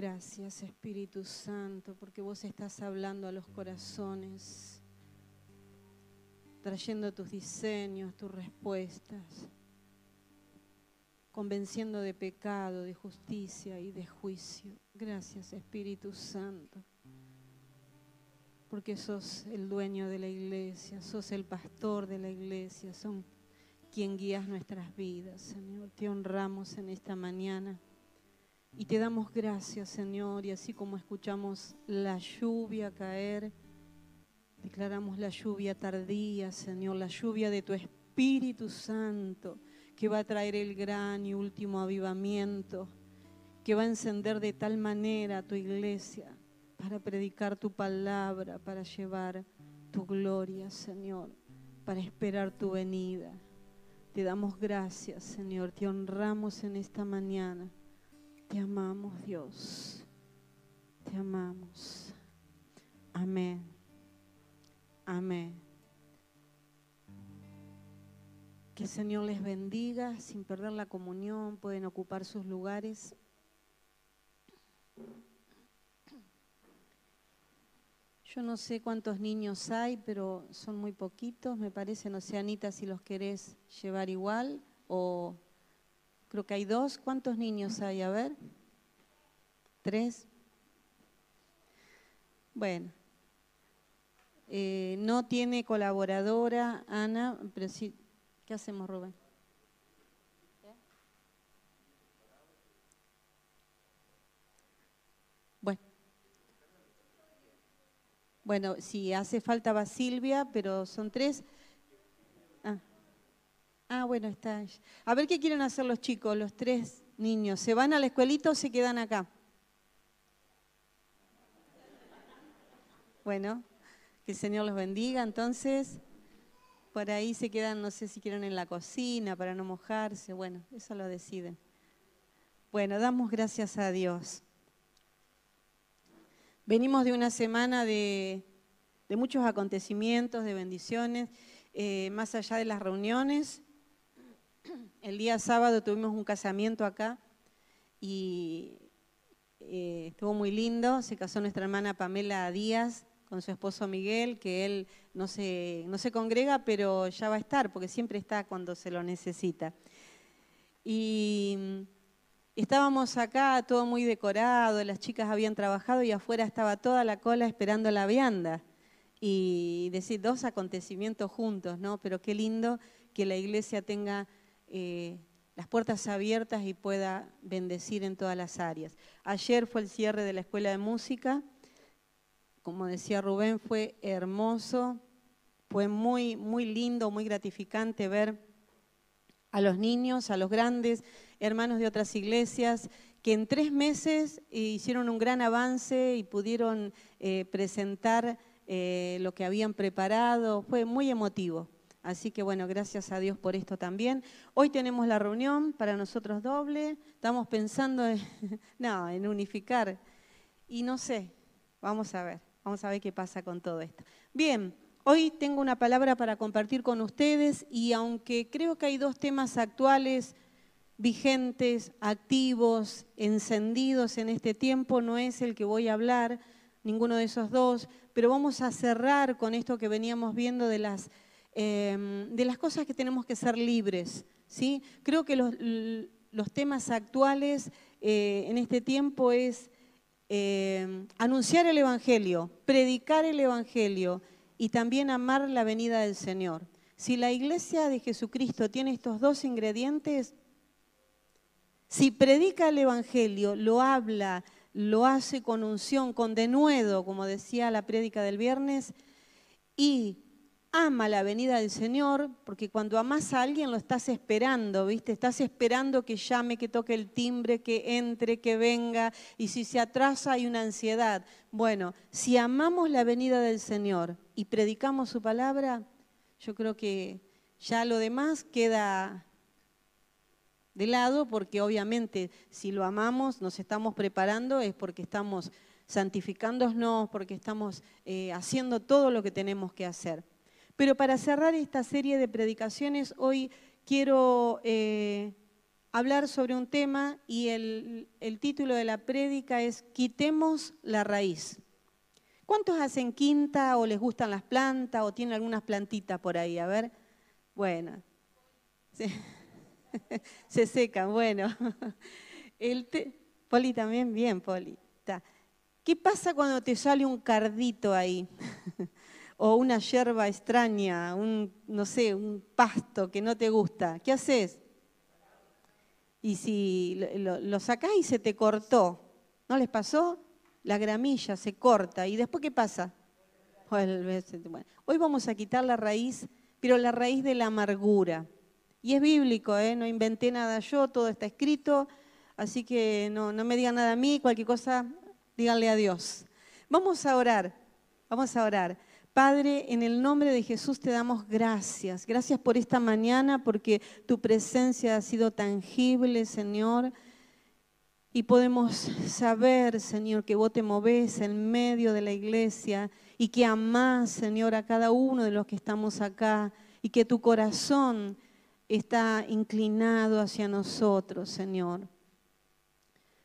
Gracias Espíritu Santo, porque vos estás hablando a los corazones, trayendo tus diseños, tus respuestas, convenciendo de pecado, de justicia y de juicio. Gracias Espíritu Santo, porque sos el dueño de la iglesia, sos el pastor de la iglesia, son quien guías nuestras vidas, Señor. Te honramos en esta mañana. Y te damos gracias, Señor, y así como escuchamos la lluvia caer, declaramos la lluvia tardía, Señor, la lluvia de tu Espíritu Santo, que va a traer el gran y último avivamiento, que va a encender de tal manera tu iglesia para predicar tu palabra, para llevar tu gloria, Señor, para esperar tu venida. Te damos gracias, Señor, te honramos en esta mañana. Te amamos, Dios. Te amamos. Amén. Amén. Que el Señor les bendiga sin perder la comunión. Pueden ocupar sus lugares. Yo no sé cuántos niños hay, pero son muy poquitos, me parece. No sé, Anita, si los querés llevar igual o Creo que hay dos. ¿Cuántos niños hay? A ver. ¿Tres? Bueno. Eh, no tiene colaboradora, Ana, pero sí. ¿Qué hacemos, Rubén? Bueno. Bueno, si hace falta va Silvia, pero son tres. Ah, bueno, está. A ver qué quieren hacer los chicos, los tres niños. ¿Se van a la escuelita o se quedan acá? Bueno, que el Señor los bendiga. Entonces, por ahí se quedan, no sé si quieren en la cocina para no mojarse. Bueno, eso lo deciden. Bueno, damos gracias a Dios. Venimos de una semana de, muchos acontecimientos, de bendiciones, eh, más allá de las reuniones. El día sábado tuvimos un casamiento acá y eh, estuvo muy lindo. Se casó nuestra hermana Pamela Díaz con su esposo Miguel, que él no se, no se congrega, pero ya va a estar, porque siempre está cuando se lo necesita. Y estábamos acá, todo muy decorado, las chicas habían trabajado y afuera estaba toda la cola esperando la vianda. Y decir, dos acontecimientos juntos, ¿no? Pero qué lindo que la iglesia tenga eh, las puertas abiertas y pueda bendecir en todas las áreas. Ayer fue el cierre de la Escuela de Música, como decía Rubén, fue hermoso, fue muy, muy lindo, muy gratificante ver a los niños, a los grandes, hermanos de otras iglesias, que en tres meses hicieron un gran avance y pudieron eh, presentar eh, lo que habían preparado. Fue muy emotivo. Así que bueno, gracias a Dios por esto también. Hoy tenemos la reunión para nosotros doble. Estamos pensando en, unificar. Y no sé, vamos a ver, vamos a ver qué pasa con todo esto. Bien, hoy tengo una palabra para compartir con ustedes y aunque creo que hay dos temas actuales, vigentes, activos, encendidos en este tiempo, no es el que voy a hablar, ninguno de esos dos, pero vamos a cerrar con esto que veníamos viendo de las Em, de las cosas que tenemos que ser libres. ¿sí? Creo que los, temas actuales eh, en este tiempo es em, anunciar el Evangelio, predicar el Evangelio y también amar la venida del Señor. Si la iglesia de Jesucristo tiene estos dos ingredientes, si predica el Evangelio, lo habla, lo hace con unción, con denuedo, como decía la prédica del viernes, y ama la venida del Señor, porque cuando amas a alguien lo estás esperando, ¿viste? Estás esperando que llame, que toque el timbre, que entre, que venga, y si se atrasa hay una ansiedad. Bueno, si amamos la venida del Señor y predicamos su palabra, yo creo que ya lo demás queda de lado, porque obviamente si lo amamos, nos estamos preparando, es porque estamos santificándonos, porque estamos eh, haciendo todo lo que tenemos que hacer. Pero para cerrar esta serie de predicaciones, hoy quiero eh, hablar sobre un tema y el, título de la prédica es Quitemos la raíz. ¿Cuántos hacen quinta o les gustan las plantas o tienen algunas plantitas por ahí? A ver. Bueno. Se, secan, bueno. El Poli también, bien, Poli. ¿Qué pasa cuando te sale un cardito ahí? o una yerba extraña, un, no sé, un pasto que no te gusta. ¿Qué haces? Y si lo, lo sacás y se te cortó, ¿no les pasó? la gramilla se corta y después ¿qué pasa? hoy vamos a quitar la raíz, pero la raíz de la amargura. Y es bíblico, ¿eh? no inventé nada yo, todo está escrito, así que no, no me digan nada a mí, cualquier cosa, díganle a Dios. Vamos a orar, vamos a orar. Padre, en el nombre de Jesús te damos gracias. Gracias por esta mañana, porque tu presencia ha sido tangible, Señor y podemos saber, Señor, que vos te movés en medio de la iglesia y que amás, Señor, a cada uno de los que estamos acá y que tu corazón está inclinado hacia nosotros, Señor.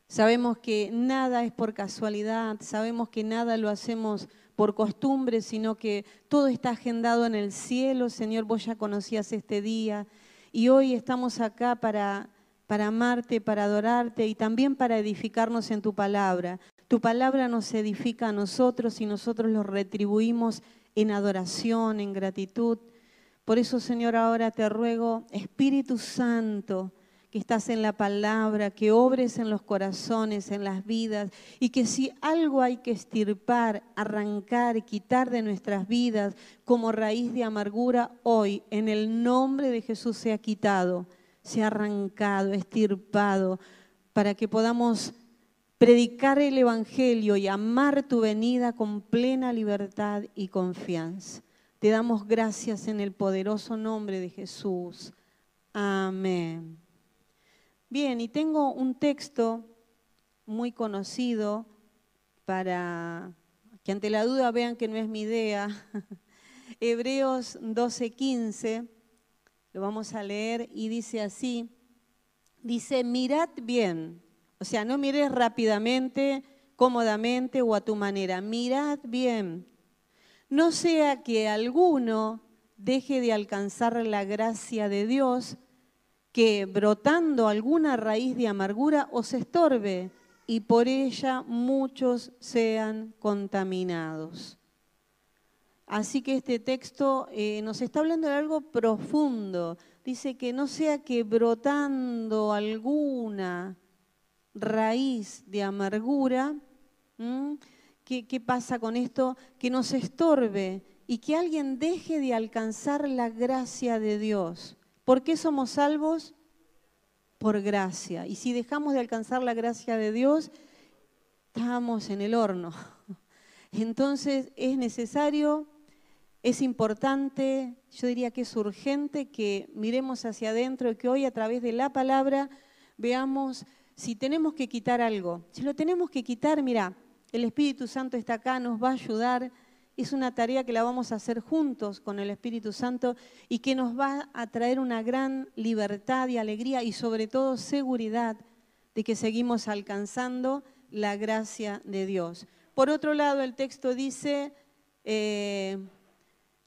Sabemos que nada es por casualidad, sabemos que nada lo hacemos por costumbre, sino que todo está agendado en el cielo. Señor, vos ya conocías este día y hoy estamos acá para para amarte, para adorarte y también para edificarnos en tu palabra. Tu palabra nos edifica a nosotros y nosotros lo retribuimos en adoración, en gratitud. Por eso, Señor, ahora te ruego, Espíritu Santo, que estás en la palabra, que obres en los corazones, en las vidas, y que si algo hay que estirpar, arrancar, quitar de nuestras vidas como raíz de amargura, hoy, en el nombre de Jesús, sea quitado ha arrancado, estirpado, para que podamos predicar el Evangelio y amar tu venida con plena libertad y confianza. Te damos gracias en el poderoso nombre de Jesús. Amén. Bien, y tengo un texto muy conocido para que ante la duda vean que no es mi idea. Hebreos 12:15 lo vamos a leer y dice así, dice, mirad bien, o sea, no mires rápidamente, cómodamente o a tu manera, mirad bien, no sea que alguno deje de alcanzar la gracia de Dios, que brotando alguna raíz de amargura os estorbe y por ella muchos sean contaminados. Así que este texto eh, nos está hablando de algo profundo. Dice que no sea que brotando alguna raíz de amargura, ¿qué, ¿qué pasa con esto? Que nos estorbe y que alguien deje de alcanzar la gracia de Dios. ¿Por qué somos salvos? Por gracia. Y si dejamos de alcanzar la gracia de Dios, estamos en el horno. Entonces es necesario es importante, yo diría que es urgente que miremos hacia adentro y que hoy a través de la palabra veamos si tenemos que quitar algo. Si lo tenemos que quitar, mira, el Espíritu Santo está acá, nos va a ayudar. Es una tarea que la vamos a hacer juntos con el Espíritu Santo y que nos va a traer una gran libertad y alegría y sobre todo seguridad de que seguimos alcanzando la gracia de Dios. Por otro lado, el texto dice, eh,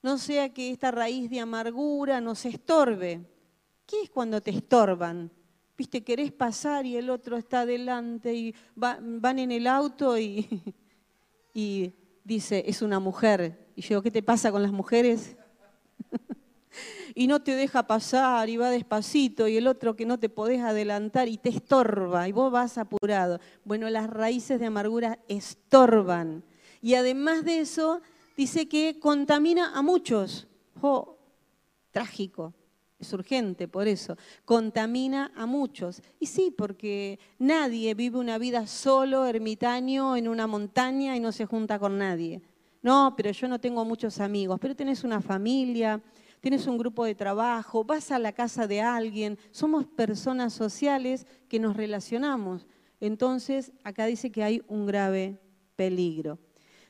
no sea que esta raíz de amargura nos estorbe. ¿Qué es cuando te estorban? Viste, querés pasar y el otro está adelante y van en el auto y, y dice, es una mujer. Y yo, ¿qué te pasa con las mujeres? y no te deja pasar y va despacito y el otro que no te podés adelantar y te estorba y vos vas apurado. Bueno, las raíces de amargura estorban. Y además de eso, dice que contamina a muchos. ¡Oh! Trágico. Es urgente, por eso. Contamina a muchos. Y sí, porque nadie vive una vida solo, ermitaño, en una montaña y no se junta con nadie. No, pero yo no tengo muchos amigos, pero tenés una familia, tienes un grupo de trabajo, vas a la casa de alguien, somos personas sociales que nos relacionamos. Entonces, acá dice que hay un grave peligro.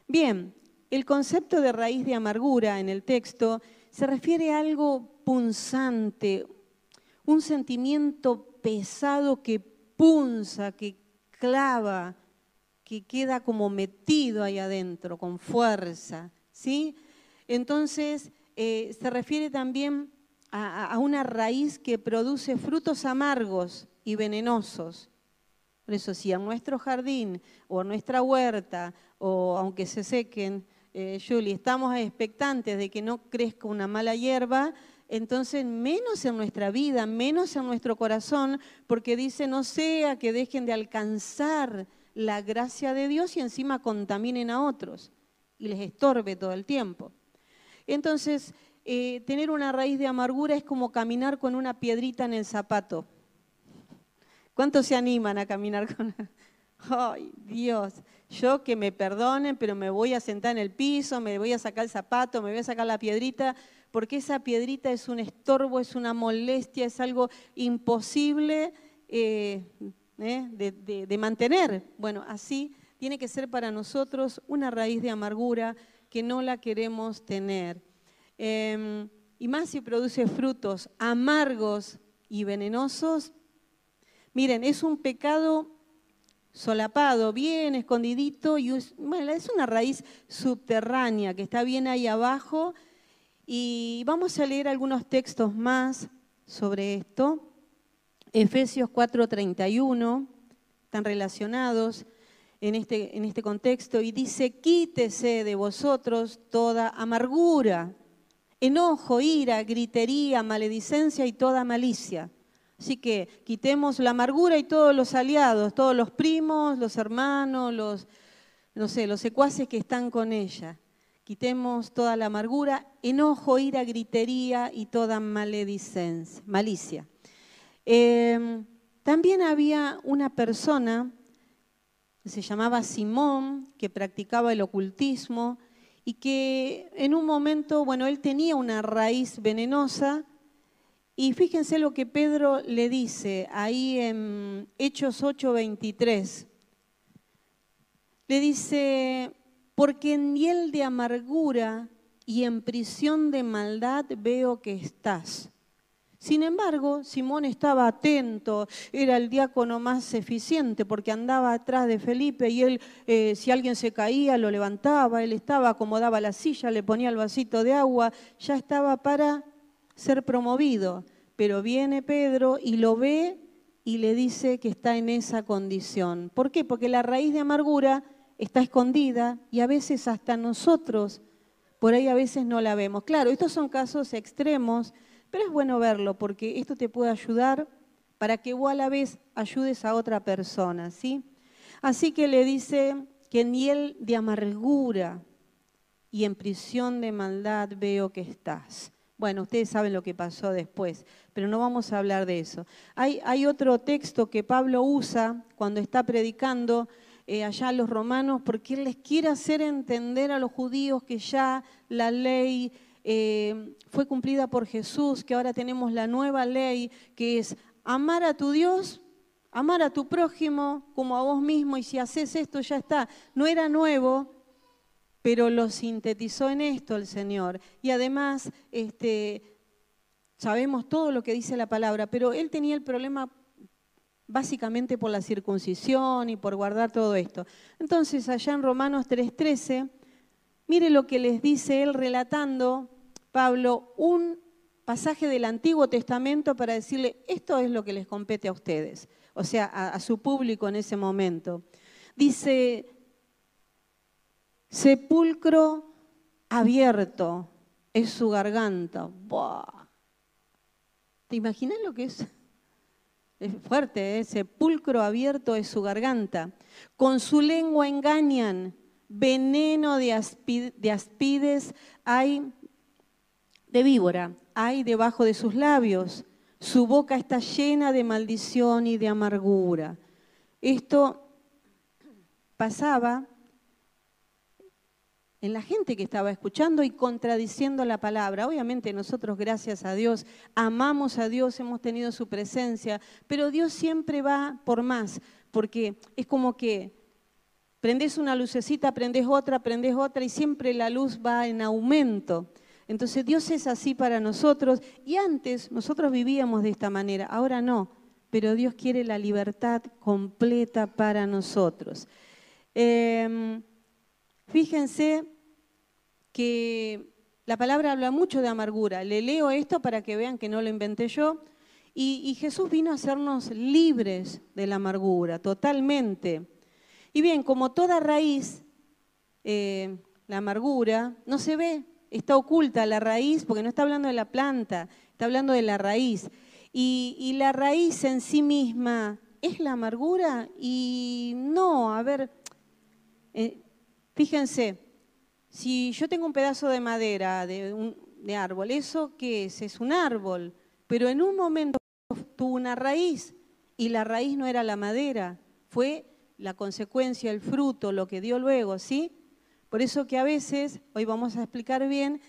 Bien, el concepto de raíz de amargura en el texto se refiere a algo punzante, un sentimiento pesado que punza, que clava, que queda como metido ahí adentro, con fuerza. ¿sí? Entonces, eh, se refiere también a, una raíz que produce frutos amargos y venenosos. Por eso, si en nuestro jardín o en nuestra huerta, o aunque se sequen, eh, Julie, estamos expectantes de que no crezca una mala hierba, entonces menos en nuestra vida, menos en nuestro corazón, porque dice, no sea que dejen de alcanzar la gracia de Dios y encima contaminen a otros y les estorbe todo el tiempo. Entonces, eh, tener una raíz de amargura es como caminar con una piedrita en el zapato. ¿Cuántos se animan a caminar con... Ay, Dios, yo que me perdonen, pero me voy a sentar en el piso, me voy a sacar el zapato, me voy a sacar la piedrita, porque esa piedrita es un estorbo, es una molestia, es algo imposible eh, eh, de, mantener. Bueno, así tiene que ser para nosotros una raíz de amargura que no la queremos tener. Em, y más si produce frutos amargos y venenosos. Miren, es un pecado solapado, bien escondidito, y es, es una raíz subterránea que está bien ahí abajo y vamos a leer algunos textos más sobre esto. Efesios 4:31, están relacionados en este, en este contexto, y dice, quítese de vosotros toda amargura, enojo, ira, gritería, maledicencia y toda malicia. Así que quitemos la amargura y todos los aliados, todos los primos, los hermanos, los, no sé, los secuaces que están con ella. Quitemos toda la amargura, enojo, ira, gritería y toda maledicencia, malicia. Em, también había una persona se llamaba Simón, que practicaba el ocultismo y que en un momento, bueno, él tenía una raíz venenosa y fíjense lo que Pedro le dice ahí en Hechos 8:23. Le dice, porque en hiel de amargura y en prisión de maldad veo que estás. Sin embargo, Simón estaba atento, era el diácono más eficiente porque andaba atrás de Felipe y él, eh, si alguien se caía, lo levantaba, él estaba, acomodaba la silla, le ponía el vasito de agua, ya estaba para ser promovido. Pero viene Pedro y lo ve y le dice que está en esa condición. ¿Por qué? Porque la raíz de amargura está escondida y a veces hasta nosotros, por ahí a veces no la vemos. Claro, estos son casos extremos, pero es bueno verlo porque esto te puede ayudar para que vos a la vez ayudes a otra persona, ¿sí? Así que le dice que en hiel de amargura y en prisión de maldad veo que estás. Bueno, ustedes saben lo que pasó después, pero no vamos a hablar de eso. Hay, hay otro texto que Pablo usa cuando está predicando eh, allá a los romanos, porque él les quiere hacer entender a los judíos que ya la ley eh, fue cumplida por Jesús, que ahora tenemos la nueva ley, que es amar a tu Dios, amar a tu prójimo como a vos mismo, y si haces esto ya está. No era nuevo, pero lo sintetizó en esto el Señor. Y además, este, sabemos todo lo que dice la palabra, pero él tenía el problema básicamente por la circuncisión y por guardar todo esto. Entonces, allá en Romanos 3:13, mire lo que les dice él relatando, Pablo, un pasaje del Antiguo Testamento para decirle, esto es lo que les compete a ustedes, o sea, a, su público en ese momento. Dice, sepulcro abierto es su garganta. ¿Te imaginas lo que es? Es fuerte, ¿eh? sepulcro abierto es su garganta. Con su lengua engañan, veneno de, aspides hay de víbora, hay debajo de sus labios. Su boca está llena de maldición y de amargura. Esto pasaba en la gente que estaba escuchando y contradiciendo la palabra. Obviamente nosotros, gracias a Dios, amamos a Dios, hemos tenido su presencia, pero Dios siempre va por más, porque es como que Prendes una lucecita, prendes otra, prendes otra y siempre la luz va en aumento. Entonces Dios es así para nosotros y antes nosotros vivíamos de esta manera, ahora no, pero Dios quiere la libertad completa para nosotros. Em, fíjense que la palabra habla mucho de amargura. Le leo esto para que vean que no lo inventé yo. Y, Jesús vino a hacernos libres de la amargura, totalmente. Y bien, como toda raíz, eh, la amargura no se ve, está oculta la raíz, porque no está hablando de la planta, está hablando de la raíz. Y, la raíz en sí misma es la amargura y no, a ver, eh, fíjense, si yo tengo un pedazo de madera de, un, de árbol, ¿eso qué es? Es un árbol, pero en un momento tuvo una raíz y la raíz no era la madera, fue la consecuencia, el fruto, lo que dio luego, ¿sí? Por eso que a veces, hoy vamos a explicar bien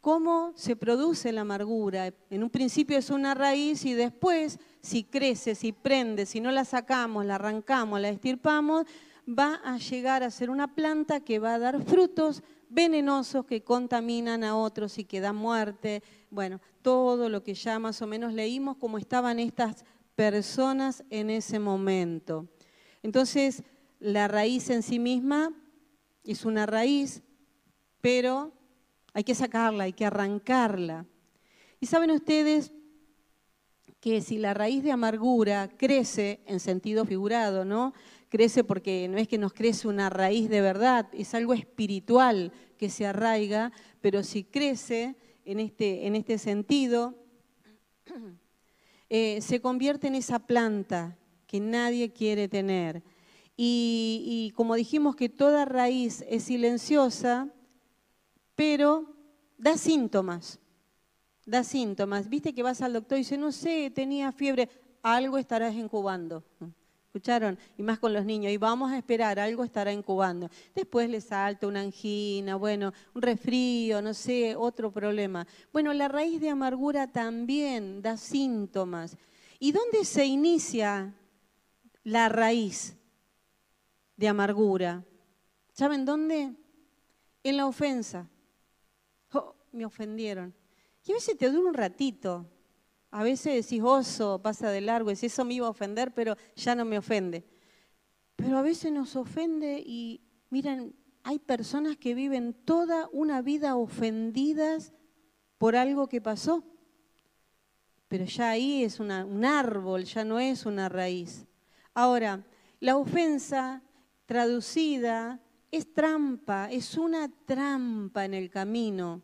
cómo se produce la amargura. En un principio es una raíz y después, si crece, si prende, si no la sacamos, la arrancamos, la estirpamos, va a llegar a ser una planta que va a dar frutos venenosos que contaminan a otros y que dan muerte. Bueno, todo lo que ya más o menos leímos, cómo estaban estas personas en ese momento. Entonces, la raíz en sí misma es una raíz, pero hay que sacarla, hay que arrancarla. Y saben ustedes que si la raíz de amargura crece en sentido figurado, ¿no? Crece porque no es que nos crece una raíz de verdad, es algo espiritual que se arraiga, pero si crece en este, en este sentido, eh, se convierte en esa planta que nadie quiere tener. Y, como dijimos que toda raíz es silenciosa, pero da síntomas, da síntomas. Viste que vas al doctor y dice, no sé, tenía fiebre, algo estarás incubando. Y más con los niños. Y vamos a esperar, algo estará incubando. Después le salta una angina, bueno, un resfrío, no sé, otro problema. Bueno, la raíz de amargura también da síntomas. ¿Y dónde se inicia la raíz? de amargura. ¿Saben dónde? En la ofensa. Oh, me ofendieron. Y a veces te dura un ratito. A veces decís, oso, pasa de largo, es eso me iba a ofender, pero ya no me ofende. Pero a veces nos ofende y miren, hay personas que viven toda una vida ofendidas por algo que pasó. Pero ya ahí es un árbol, ya no es una raíz. Ahora, la ofensa traducida, es trampa, es una trampa en el camino.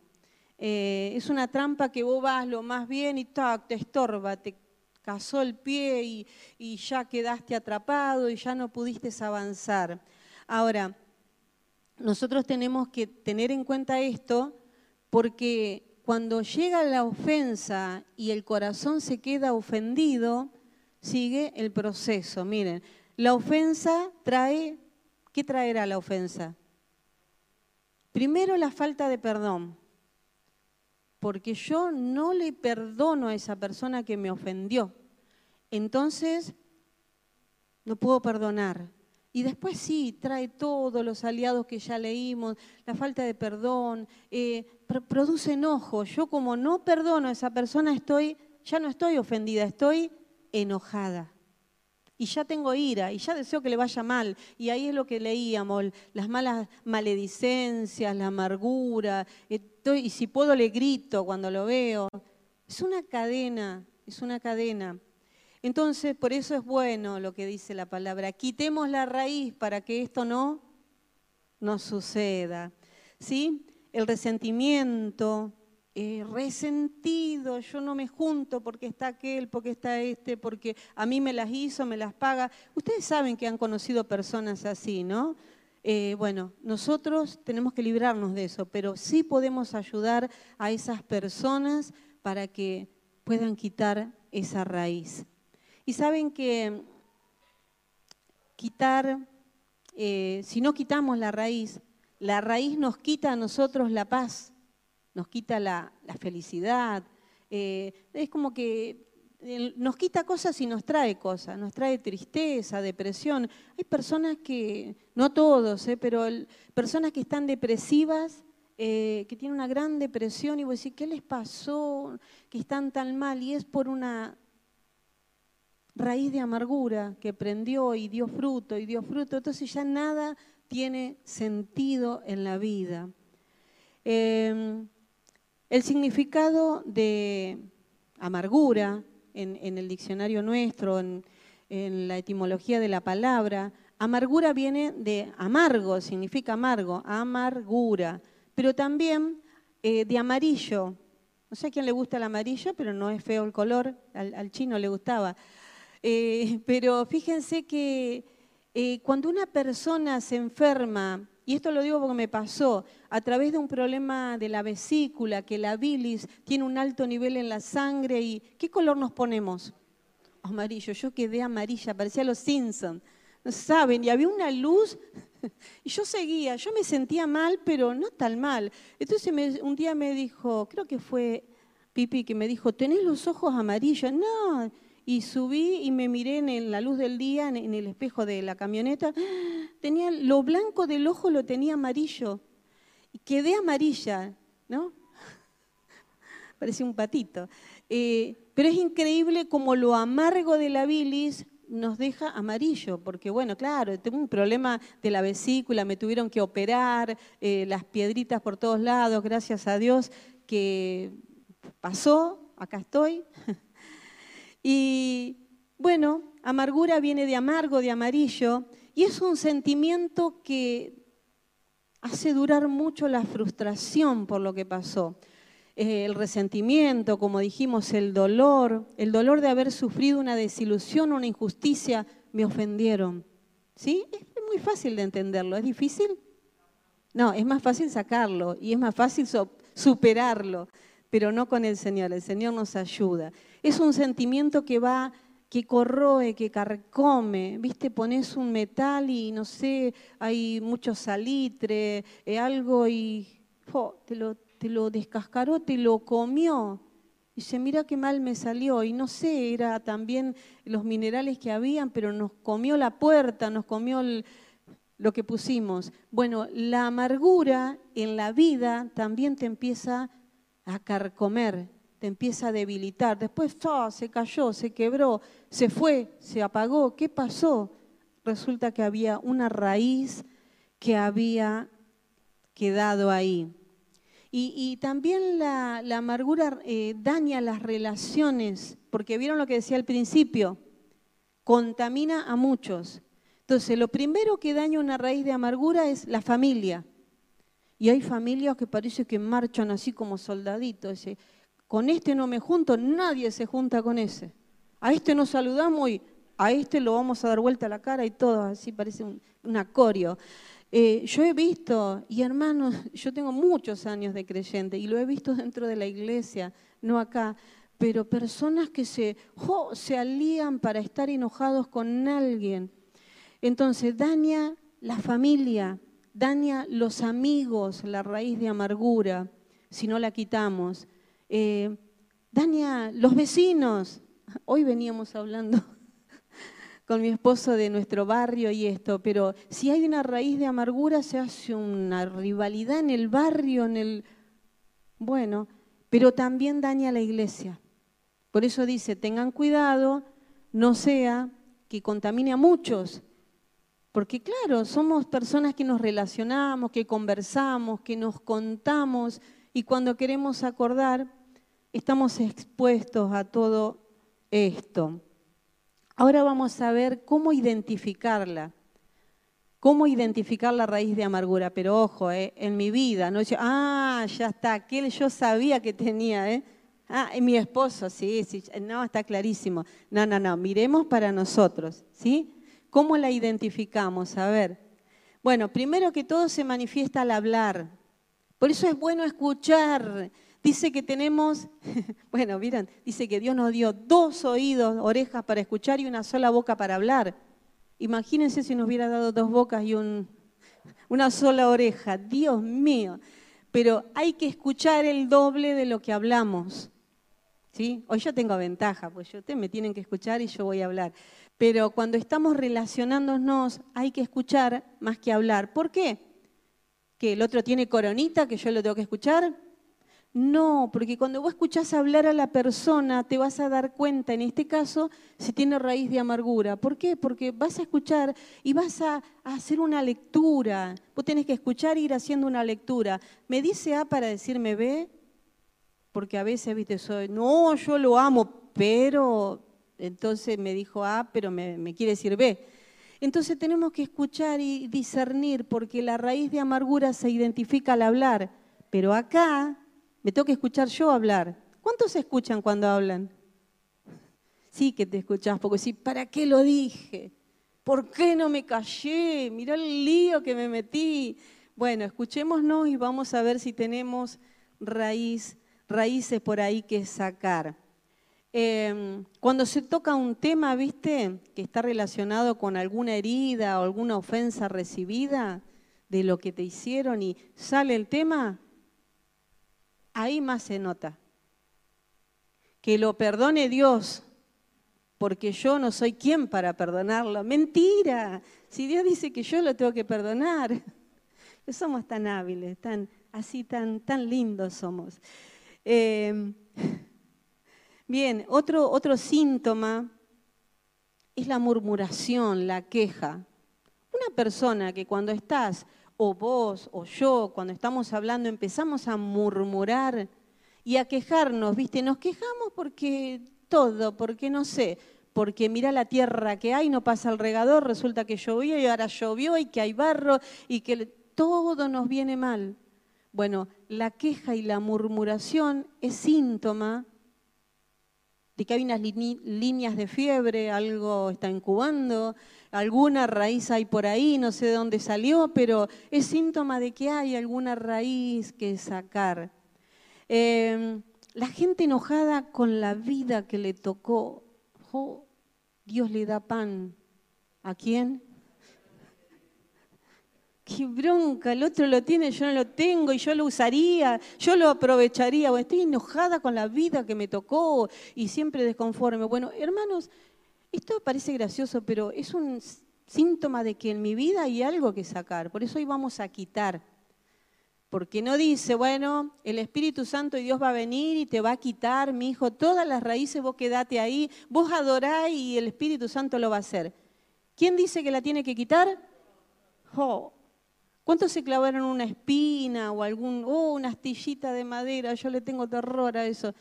Eh, es una trampa que vos vas lo más bien y te estorba, te casó el pie y, y ya quedaste atrapado y ya no pudiste avanzar. Ahora, nosotros tenemos que tener en cuenta esto porque cuando llega la ofensa y el corazón se queda ofendido, sigue el proceso. Miren, la ofensa trae ¿Qué traerá la ofensa? Primero la falta de perdón, porque yo no le perdono a esa persona que me ofendió. Entonces, no puedo perdonar. Y después sí, trae todos los aliados que ya leímos, la falta de perdón, eh, produce enojo. Yo como no perdono a esa persona, estoy, ya no estoy ofendida, estoy enojada y ya tengo ira y ya deseo que le vaya mal. Y ahí es lo que leíamos, las malas maledicencias, la amargura, y si puedo le grito cuando lo veo. Es una cadena, es una cadena. Entonces, por eso es bueno lo que dice la palabra. Quitemos la raíz para que esto no nos suceda. ¿Sí? El resentimiento, resentido, yo no me junto porque está aquel, porque está este, porque a mí me las hizo, me las paga. Ustedes saben que han conocido personas así, ¿no? Eh, bueno, nosotros tenemos que librarnos de eso, pero sí podemos ayudar a esas personas para que puedan quitar esa raíz. Y saben que quitar, eh, si no quitamos la raíz, la raíz nos quita a nosotros la paz nos quita la, felicidad. Eh, es como que nos quita cosas y nos trae cosas, nos trae tristeza, depresión. Hay personas que, no todos, ¿eh? pero personas que están depresivas, eh, que tienen una gran depresión y vos decís, ¿qué les pasó? Que están tan mal y es por una raíz de amargura que prendió y dio fruto y dio fruto, entonces ya nada tiene sentido en la vida. El significado de amargura en, el diccionario nuestro, en, la etimología de la palabra, amargura viene de amargo, significa amargo, amargura, pero también eh, de amarillo. No sé a quién le gusta el amarillo, pero no es feo el color, al, chino le gustaba. Eh, pero fíjense que eh, cuando una persona se enferma y esto lo digo porque me pasó, a través de un problema de la vesícula, que la bilis tiene un alto nivel en la sangre y ¿qué color nos ponemos? Amarillo, yo quedé amarilla, parecía los Simpsons. No saben, y había una luz y yo seguía, yo me sentía mal, pero no tan mal. Entonces un día me dijo, creo que fue Pipi que me dijo, ¿tenés los ojos amarillos? No, y subí y me miré en la luz del día, en el espejo de la camioneta. Tenía lo blanco del ojo lo tenía amarillo. Y quedé amarilla, ¿no? Parecía un patito. Eh, pero es increíble como lo amargo de la bilis nos deja amarillo, porque bueno, claro, tengo un problema de la vesícula, me tuvieron que operar, eh, las piedritas por todos lados, gracias a Dios que pasó, acá estoy, y bueno, amargura viene de amargo, de amarillo, y es un sentimiento que hace durar mucho la frustración por lo que pasó. Eh, el resentimiento, como dijimos, el dolor, el dolor de haber sufrido una desilusión, una injusticia, me ofendieron. ¿Sí? Es muy fácil de entenderlo. ¿Es difícil? No, es más fácil sacarlo y es más fácil superarlo pero no con el Señor. El Señor nos ayuda. Es un sentimiento que va, que corroe, que carcome. Viste, pones un metal y no sé, hay mucho salitre, eh, algo y te, lo, te lo descascaró, te lo comió. Y dice, mira qué mal me salió. Y no sé, era también los minerales que habían, pero nos comió la puerta, nos comió lo que pusimos. Bueno, la amargura en la vida también te empieza a carcomer, te empieza a debilitar. Después se cayó, se quebró, se fue, se apagó. ¿Qué pasó? Resulta que había una raíz que había quedado ahí. Y, también la, amargura eh, daña las relaciones, porque vieron lo que decía al principio, contamina a muchos. Entonces, lo primero que daña una raíz de amargura es la familia. Y hay familias que parece que marchan así como soldaditos. con este no me junto, nadie se junta con ese. A este nos saludamos y a este lo vamos a dar vuelta a la cara y todo, así parece un, acorio. Eh, yo he visto, y hermanos, yo tengo muchos años de creyente y lo he visto dentro de la iglesia, no acá, pero personas que se, se alían para estar enojados con alguien. Entonces daña la familia, daña los amigos, la raíz de amargura, si no la quitamos. Eh, daña los vecinos. Hoy veníamos hablando con mi esposo de nuestro barrio y esto, pero si hay una raíz de amargura se hace una rivalidad en el barrio, en el... Bueno, pero también daña a la iglesia. Por eso dice, tengan cuidado, no sea que contamine a muchos porque claro, somos personas que nos relacionamos, que conversamos, que nos contamos y cuando queremos acordar, estamos expuestos a todo esto. Ahora vamos a ver cómo identificarla, cómo identificar la raíz de amargura. Pero ojo, eh, en mi vida, no ah, ya está, aquel yo sabía que tenía, ¿eh? Ah, mi esposo, sí, sí, no, está clarísimo. No, no, no, miremos para nosotros, ¿sí? ¿Cómo la identificamos? A ver. Bueno, primero que todo se manifiesta al hablar. Por eso es bueno escuchar. Dice que tenemos, bueno, miren, dice que Dios nos dio dos oídos, orejas para escuchar y una sola boca para hablar. Imagínense si nos hubiera dado dos bocas y una sola oreja. Dios mío. Pero hay que escuchar el doble de lo que hablamos. ¿Sí? Hoy yo tengo ventaja, pues ustedes me tienen que escuchar y yo voy a hablar. Pero cuando estamos relacionándonos hay que escuchar más que hablar. ¿Por qué? ¿Que el otro tiene coronita que yo lo tengo que escuchar? No, porque cuando vos escuchás hablar a la persona te vas a dar cuenta, en este caso, si tiene raíz de amargura. ¿Por qué? Porque vas a escuchar y vas a, hacer una lectura. Vos tenés que escuchar e ir haciendo una lectura. ¿Me dice A para decirme B? Porque a veces, viste, soy, no, yo lo amo, pero entonces me dijo A, pero me, quiere decir B. Entonces tenemos que escuchar y discernir, porque la raíz de amargura se identifica al hablar. Pero acá me tengo que escuchar yo hablar. ¿Cuántos escuchan cuando hablan? Sí que te escuchás, porque sí, ¿para qué lo dije? ¿Por qué no me callé? Mirá el lío que me metí. Bueno, escuchémonos y vamos a ver si tenemos raíz, raíces por ahí que sacar. Em, cuando se toca un tema, viste, que está relacionado con alguna herida o alguna ofensa recibida de lo que te hicieron y sale el tema, ahí más se nota. Que lo perdone Dios, porque yo no soy quien para perdonarlo. Mentira. Si Dios dice que yo lo tengo que perdonar. Somos tan hábiles, tan así, tan, tan lindos somos. Em, bien, otro, otro síntoma es la murmuración, la queja. Una persona que cuando estás o vos o yo, cuando estamos hablando, empezamos a murmurar y a quejarnos, ¿viste? Nos quejamos porque todo, porque no sé, porque mira la tierra que hay, no pasa el regador, resulta que llovió y ahora llovió y que hay barro y que todo nos viene mal. Bueno, la queja y la murmuración es síntoma de que hay unas líneas de fiebre, algo está incubando, alguna raíz hay por ahí, no sé de dónde salió, pero es síntoma de que hay alguna raíz que sacar. Em, la gente enojada con la vida que le tocó, Dios le da pan. ¿A quién? Qué bronca, el otro lo tiene, yo no lo tengo y yo lo usaría, yo lo aprovecharía, o estoy enojada con la vida que me tocó y siempre desconforme. Bueno, hermanos, esto parece gracioso, pero es un síntoma de que en mi vida hay algo que sacar. Por eso hoy vamos a quitar. Porque no dice, bueno, el Espíritu Santo y Dios va a venir y te va a quitar, mi hijo, todas las raíces, vos quedate ahí, vos adorá y el Espíritu Santo lo va a hacer. ¿Quién dice que la tiene que quitar? ¿Cuántos se clavaron una espina o algún, oh, una astillita de madera? Yo le tengo terror a eso.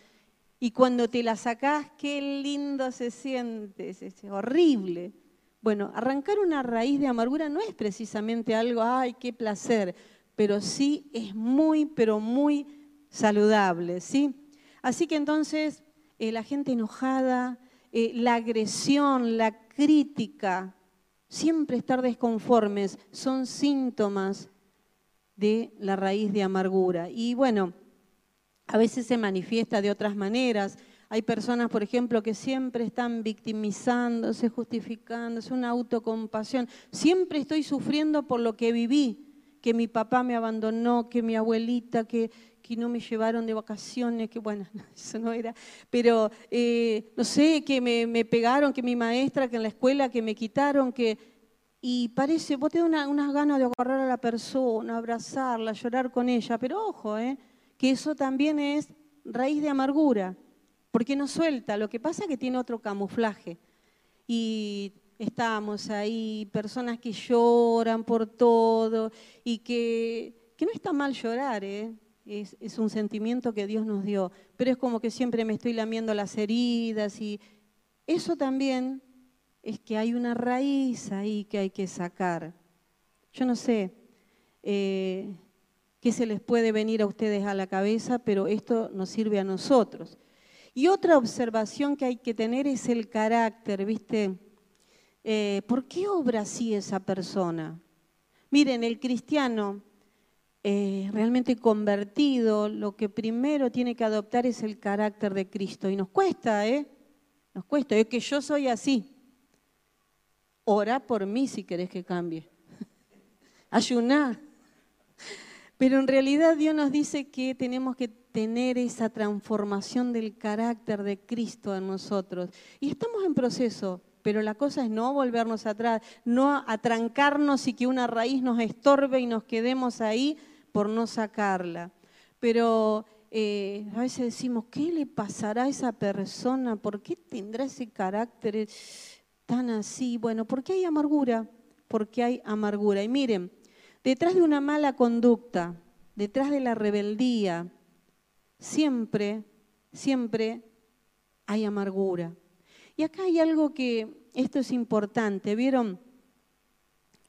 Y cuando te la sacás, qué lindo se siente, es, horrible. Bueno, arrancar una raíz de amargura no es precisamente algo, ay, qué placer, pero sí es muy, pero muy saludable, ¿sí? Así que entonces eh, la gente enojada, eh, la agresión, la crítica, siempre estar desconformes, son síntomas de la raíz de amargura. Y bueno, a veces se manifiesta de otras maneras. Hay personas, por ejemplo, que siempre están victimizándose, justificándose, una autocompasión. Siempre estoy sufriendo por lo que viví, que mi papá me abandonó, que mi abuelita, que, que no me llevaron de vacaciones, que bueno, eso no era, pero eh, no sé, que me, pegaron, que mi maestra, que en la escuela, que me quitaron, que... Y parece, vos te das unas ganas de agarrar a la persona, abrazarla, llorar con ella, pero ojo, ¿eh? que eso también es raíz de amargura, porque no suelta. Lo que pasa es que tiene otro camuflaje. Y estamos ahí, personas que lloran por todo y que, que no está mal llorar, ¿eh? Es, un sentimiento que Dios nos dio, pero es como que siempre me estoy lamiendo las heridas y eso también es que hay una raíz ahí que hay que sacar. Yo no sé, eh, qué se les puede venir a ustedes a la cabeza, pero esto nos sirve a nosotros. Y otra observación que hay que tener es el carácter, ¿viste? Eh, ¿Por qué obra así esa persona? Miren, el cristiano eh, realmente convertido, lo que primero tiene que adoptar es el carácter de Cristo. Y nos cuesta, ¿eh? Nos cuesta, es que yo soy así. Ora por mí si querés que cambie. Ayuná. Pero en realidad Dios nos dice que tenemos que tener esa transformación del carácter de Cristo en nosotros. Y estamos en proceso, pero la cosa es no volvernos atrás, no atrancarnos y que una raíz nos estorbe y nos quedemos ahí por no sacarla. Pero eh, a veces decimos, ¿qué le pasará a esa persona? ¿Por qué tendrá ese carácter tan así? Bueno, porque hay amargura, porque hay amargura. Y miren, detrás de una mala conducta, detrás de la rebeldía, siempre, siempre hay amargura. Y acá hay algo que, esto es importante, ¿vieron?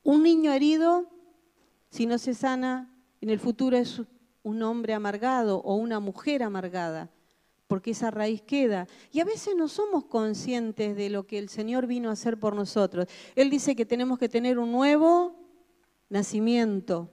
Un niño herido, si no se sana, en el futuro es un hombre amargado o una mujer amargada, porque esa raíz queda. Y a veces no somos conscientes de lo que el Señor vino a hacer por nosotros. Él dice que tenemos que tener un nuevo nacimiento.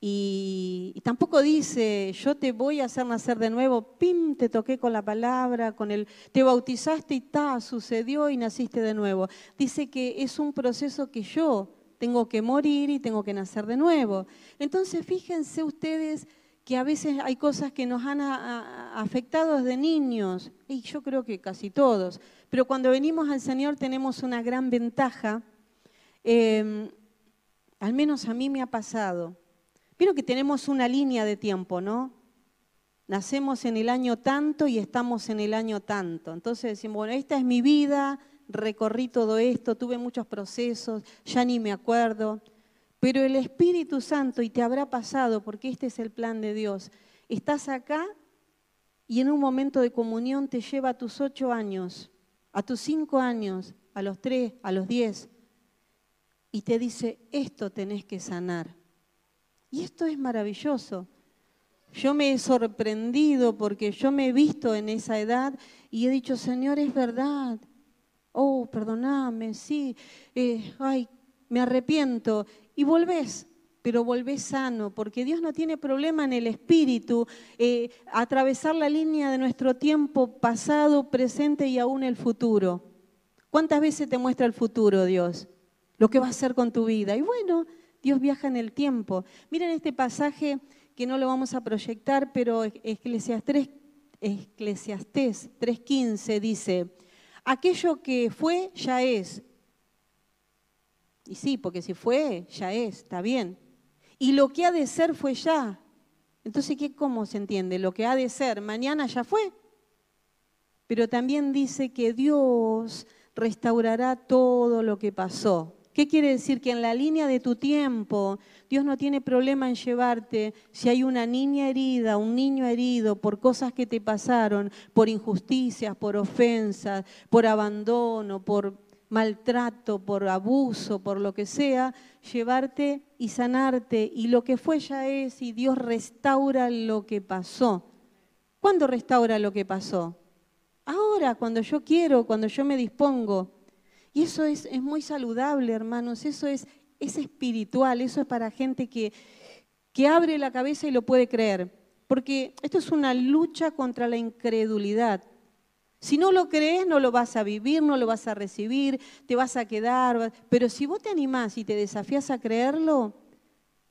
Y, tampoco dice, yo te voy a hacer nacer de nuevo, pim, te toqué con la palabra, con el, te bautizaste y ta, sucedió y naciste de nuevo. Dice que es un proceso que yo tengo que morir y tengo que nacer de nuevo. Entonces, fíjense ustedes que a veces hay cosas que nos han afectado desde niños, y yo creo que casi todos, pero cuando venimos al Señor tenemos una gran ventaja, em, al menos a mí me ha pasado Vieron que tenemos una línea de tiempo, ¿no? Nacemos en el año tanto y estamos en el año tanto. Entonces decimos, bueno, esta es mi vida, recorrí todo esto, tuve muchos procesos, ya ni me acuerdo. Pero el Espíritu Santo, y te habrá pasado, porque este es el plan de Dios, estás acá y en un momento de comunión te lleva a tus ocho años, a tus cinco años, a los tres, a los diez, y te dice, esto tenés que sanar. Y esto es maravilloso. Yo me he sorprendido porque yo me he visto en esa edad y he dicho, Señor, es verdad. Oh, perdóname, sí. Eh, ay, me arrepiento. Y volvés, pero volvés sano, porque Dios no tiene problema en el espíritu, eh, atravesar la línea de nuestro tiempo pasado, presente y aún el futuro. ¿Cuántas veces te muestra el futuro, Dios? Lo que va a hacer con tu vida. Y bueno, Dios viaja en el tiempo. Miren este pasaje que no lo vamos a proyectar, pero Eclesiastés 3.15 dice, aquello que fue ya es. Y sí, porque si fue, ya es, está bien. Y lo que ha de ser fue ya. Entonces, ¿qué, ¿cómo se entiende? Lo que ha de ser, mañana ya fue. Pero también dice que Dios restaurará todo lo que pasó. ¿Qué quiere decir? Que en la línea de tu tiempo, Dios no tiene problema en llevarte si hay una niña herida, un niño herido por cosas que te pasaron, por injusticias, por ofensas, por abandono, por maltrato, por abuso, por lo que sea, llevarte y sanarte. Y lo que fue ya es, y Dios restaura lo que pasó. ¿Cuándo restaura lo que pasó? Ahora, cuando yo quiero, cuando yo me dispongo. Y eso es, muy saludable, hermanos, eso es, es espiritual, eso es para gente que, que abre la cabeza y lo puede creer. Porque esto es una lucha contra la incredulidad. Si no lo crees, no lo vas a vivir, no lo vas a recibir, te vas a quedar. Pero si vos te animás y te desafías a creerlo,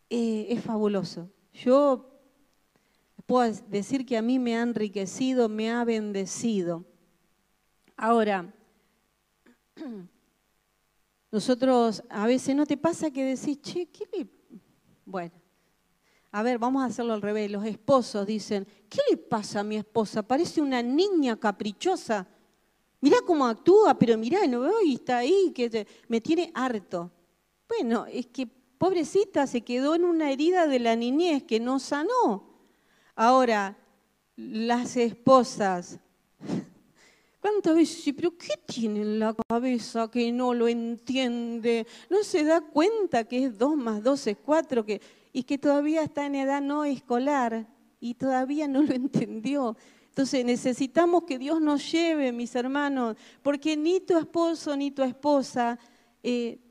eh, es fabuloso. Yo puedo decir que a mí me ha enriquecido, me ha bendecido. Ahora, nosotros a veces no te pasa que decís, che, ¿qué le... Bueno, a ver, vamos a hacerlo al revés. Los esposos dicen, ¿qué le pasa a mi esposa? Parece una niña caprichosa. Mirá cómo actúa, pero mirá, no y está ahí, que me tiene harto. Bueno, es que pobrecita se quedó en una herida de la niñez que no sanó. Ahora, las esposas ¿Cuántas veces? ¿Pero qué tiene en la cabeza que no lo entiende? ¿No se da cuenta que es 2 más 2 es 4 que, y que todavía está en edad no escolar y todavía no lo entendió? Entonces necesitamos que Dios nos lleve, mis hermanos, porque ni tu esposo ni tu esposa, eh,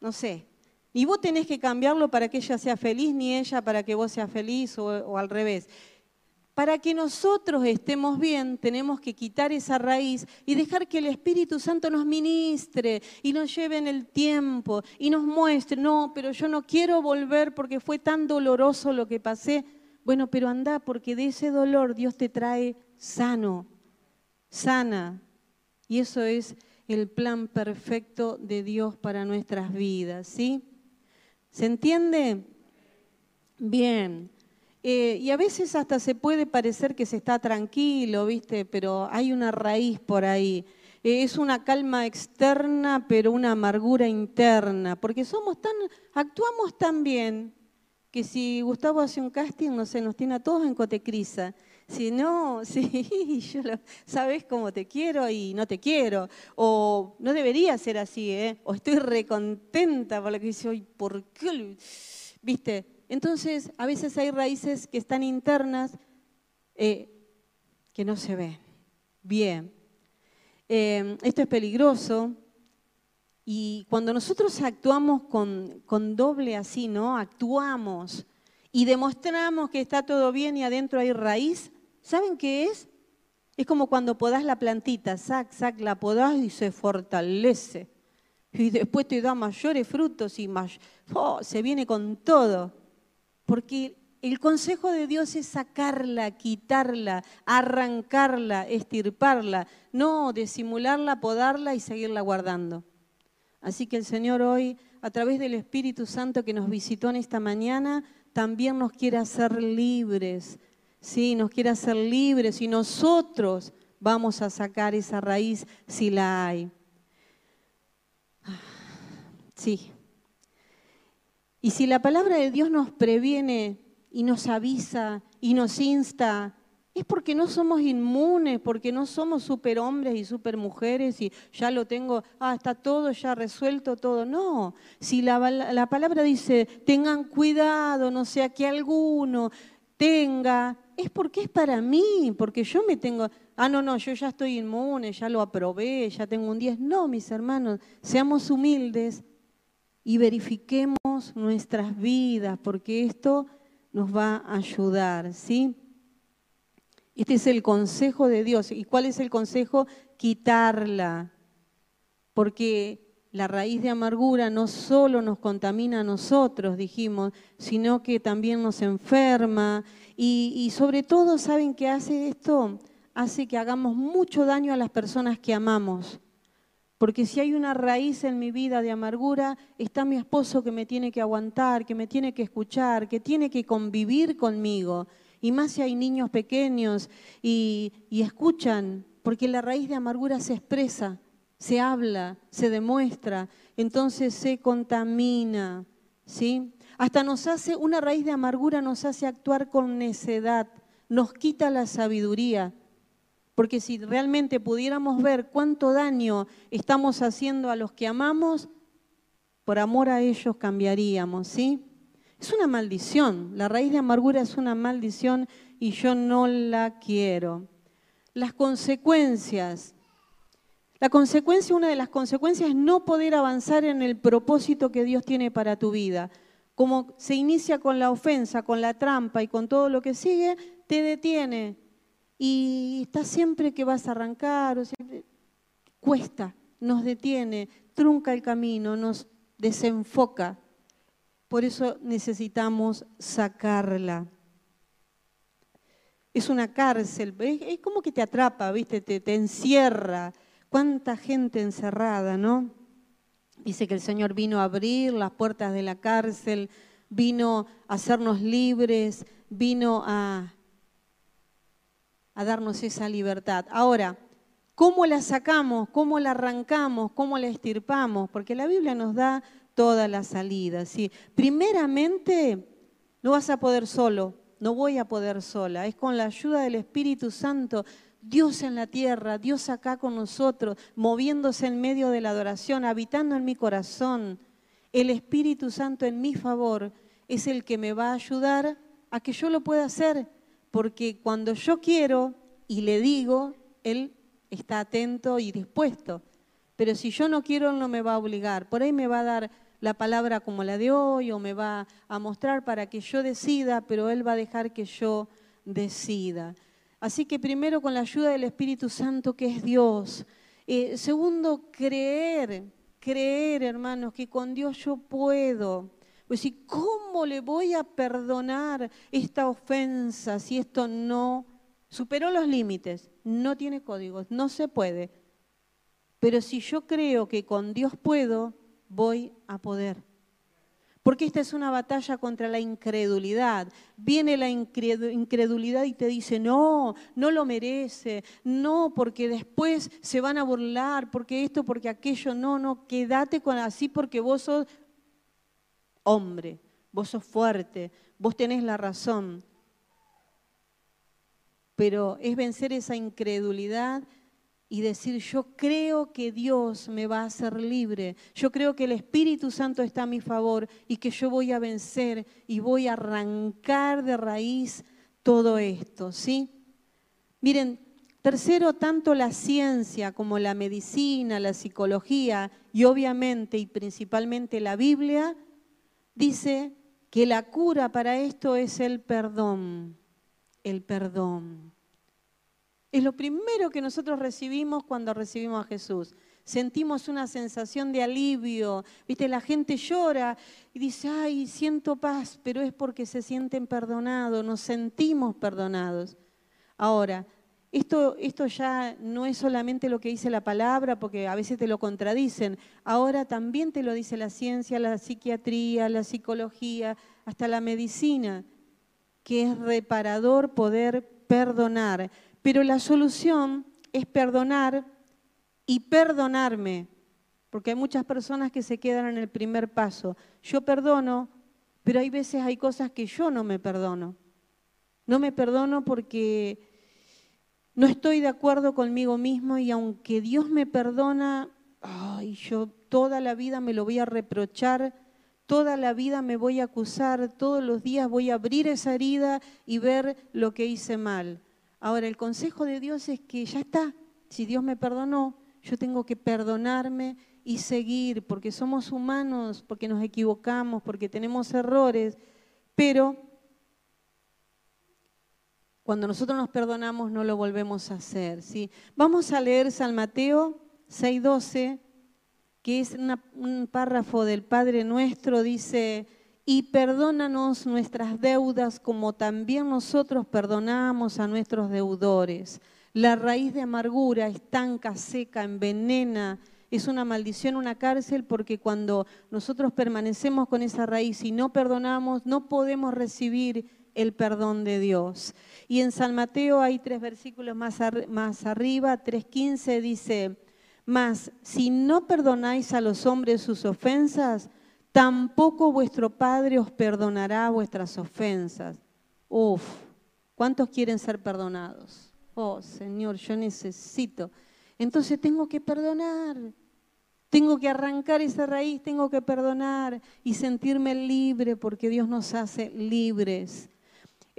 no sé, ni vos tenés que cambiarlo para que ella sea feliz, ni ella para que vos seas feliz o al revés. Para que nosotros estemos bien, tenemos que quitar esa raíz y dejar que el Espíritu Santo nos ministre y nos lleve en el tiempo y nos muestre, no, pero yo no quiero volver porque fue tan doloroso lo que pasé. Bueno, pero anda porque de ese dolor Dios te trae sano, sana. Y eso es el plan perfecto de Dios para nuestras vidas, ¿sí? ¿Se entiende? Bien. Eh, y a veces hasta se puede parecer que se está tranquilo, ¿viste? Pero hay una raíz por ahí. Eh, es una calma externa, pero una amargura interna, porque somos tan, actuamos tan bien que si Gustavo hace un casting, no sé, nos tiene a todos en cotecrisa. Si no, sí, yo sabes cómo te quiero y no te quiero. O no debería ser así, ¿eh? O estoy recontenta por lo que dice ¿por qué? ¿Viste? Entonces, a veces hay raíces que están internas eh, que no se ven. Bien. Eh, esto es peligroso. Y cuando nosotros actuamos con, doble así, ¿no? Actuamos y demostramos que está todo bien y adentro hay raíz, ¿saben qué es? Es como cuando podás la plantita, sac, sac, la podás y se fortalece. Y después te da mayores frutos y oh, se viene con todo. Porque el consejo de Dios es sacarla, quitarla, arrancarla, estirparla, no disimularla, podarla y seguirla guardando. Así que el Señor hoy, a través del Espíritu Santo que nos visitó en esta mañana, también nos quiere hacer libres. Sí, nos quiere hacer libres y nosotros vamos a sacar esa raíz si la hay. Ah, sí, y si la palabra de Dios nos previene y nos avisa y nos insta, es porque no somos inmunes, porque no somos superhombres y supermujeres y ya lo tengo, ah, está todo ya resuelto, todo. No, si la, la palabra dice, tengan cuidado, no sea que alguno tenga, es porque es para mí, porque yo me tengo, ah, no, no, yo ya estoy inmune, ya lo aprobé, ya tengo un 10. No, mis hermanos, seamos humildes y verifiquemos nuestras vidas, porque esto nos va a ayudar, ¿sí? Este es el consejo de Dios. ¿Y cuál es el consejo? Quitarla, porque la raíz de amargura no solo nos contamina a nosotros, dijimos, sino que también nos enferma y, y sobre todo, ¿saben qué hace esto? Hace que hagamos mucho daño a las personas que amamos. Porque si hay una raíz en mi vida de amargura, está mi esposo que me tiene que aguantar, que me tiene que escuchar, que tiene que convivir conmigo. Y más si hay niños pequeños y, escuchan, porque la raíz de amargura se expresa, se habla, se demuestra, entonces se contamina. ¿sí? Hasta nos hace, una raíz de amargura nos hace actuar con necedad, nos quita la sabiduría. Porque si realmente pudiéramos ver cuánto daño estamos haciendo a los que amamos, por amor a ellos cambiaríamos, ¿sí? Es una maldición, la raíz de amargura es una maldición y yo no la quiero. Las consecuencias. La consecuencia, una de las consecuencias es no poder avanzar en el propósito que Dios tiene para tu vida. Como se inicia con la ofensa, con la trampa y con todo lo que sigue, te detiene, y está siempre que vas a arrancar, o siempre, cuesta, nos detiene, trunca el camino, nos desenfoca. Por eso necesitamos sacarla. Es una cárcel, es como que te atrapa, ¿viste? Te, te encierra. ¿Cuánta gente encerrada, no? Dice que el Señor vino a abrir las puertas de la cárcel, vino a hacernos libres, vino a a darnos esa libertad. Ahora, ¿cómo la sacamos? ¿Cómo la arrancamos? ¿Cómo la estirpamos? Porque la Biblia nos da todas las salidas. ¿sí? Primeramente, no vas a poder solo, no voy a poder sola. Es con la ayuda del Espíritu Santo, Dios en la tierra, Dios acá con nosotros, moviéndose en medio de la adoración, habitando en mi corazón. El Espíritu Santo en mi favor es el que me va a ayudar a que yo lo pueda hacer porque cuando yo quiero y le digo, Él está atento y dispuesto. Pero si yo no quiero, Él no me va a obligar. Por ahí me va a dar la palabra como la de hoy o me va a mostrar para que yo decida, pero Él va a dejar que yo decida. Así que primero con la ayuda del Espíritu Santo, que es Dios. Eh, segundo, creer, creer, hermanos, que con Dios yo puedo Pues ¿cómo le voy a perdonar esta ofensa si esto no superó los límites? No tiene códigos, no se puede. Pero si yo creo que con Dios puedo, voy a poder. Porque esta es una batalla contra la incredulidad. Viene la incredulidad y te dice, no, no lo merece, no, porque después se van a burlar, porque esto, porque aquello, no, no, quédate con así porque vos sos hombre, vos sos fuerte, vos tenés la razón. Pero es vencer esa incredulidad y decir, yo creo que Dios me va a hacer libre, yo creo que el Espíritu Santo está a mi favor y que yo voy a vencer y voy a arrancar de raíz todo esto, ¿sí? Miren, tercero, tanto la ciencia como la medicina, la psicología y obviamente y principalmente la Biblia, dice que la cura para esto es el perdón, el perdón. Es lo primero que nosotros recibimos cuando recibimos a Jesús. Sentimos una sensación de alivio. Viste, la gente llora y dice, ay, siento paz, pero es porque se sienten perdonados, nos sentimos perdonados. Ahora, esto, esto ya no es solamente lo que dice la palabra, porque a veces te lo contradicen. Ahora también te lo dice la ciencia, la psiquiatría, la psicología, hasta la medicina, que es reparador poder perdonar. Pero la solución es perdonar y perdonarme, porque hay muchas personas que se quedan en el primer paso. Yo perdono, pero hay veces hay cosas que yo no me perdono. No me perdono porque no estoy de acuerdo conmigo mismo y aunque Dios me perdona, yo toda la vida me lo voy a reprochar, toda la vida me voy a acusar, todos los días voy a abrir esa herida y ver lo que hice mal. Ahora, el consejo de Dios es que ya está, si Dios me perdonó, yo tengo que perdonarme y seguir, porque somos humanos, porque nos equivocamos, porque tenemos errores, pero cuando nosotros nos perdonamos no lo volvemos a hacer. ¿sí? Vamos a leer San Mateo 6.12, que es un párrafo del Padre Nuestro, dice, y perdónanos nuestras deudas como también nosotros perdonamos a nuestros deudores. La raíz de amargura estanca, seca, envenena, es una maldición, una cárcel, porque cuando nosotros permanecemos con esa raíz y no perdonamos, no podemos recibir el perdón de Dios. Y en San Mateo hay tres versículos más, más arriba, 3.15 dice, mas si no perdonáis a los hombres sus ofensas, tampoco vuestro Padre os perdonará vuestras ofensas. Uf, ¿cuántos quieren ser perdonados? Oh, Señor, yo necesito. Entonces tengo que perdonar. Tengo que arrancar esa raíz, tengo que perdonar y sentirme libre porque Dios nos hace libres.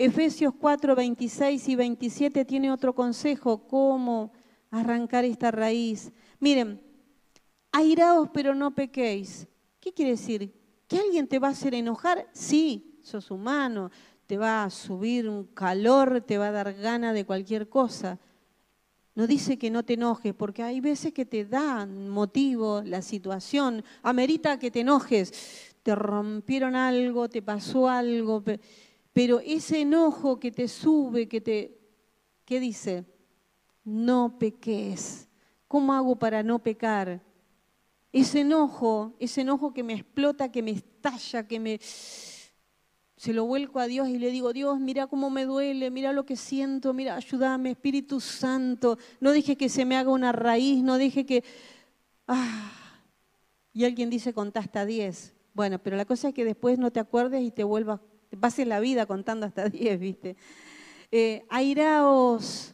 Efesios 4, 26 y 27 tiene otro consejo, cómo arrancar esta raíz. Miren, airaos pero no pequéis. ¿Qué quiere decir? ¿Que alguien te va a hacer enojar? Sí, sos humano, te va a subir un calor, te va a dar gana de cualquier cosa. No dice que no te enojes, porque hay veces que te dan motivo, la situación, amerita que te enojes, te rompieron algo, te pasó algo, ese enojo que te sube, que te... ¿Qué dice? No peques. ¿Cómo hago para no pecar? Ese enojo, ese enojo que me explota, que me estalla, que me... Se lo vuelco a Dios y le digo, Dios, mira cómo me duele, mira lo que siento, mira, ayúdame, Espíritu Santo. No deje que se me haga una raíz, no deje que... Ah. Y alguien dice, contá hasta 10. Bueno, pero la cosa es que después no te acuerdes y te vuelvas, te la vida contando hasta 10, ¿viste? Eh, airaos,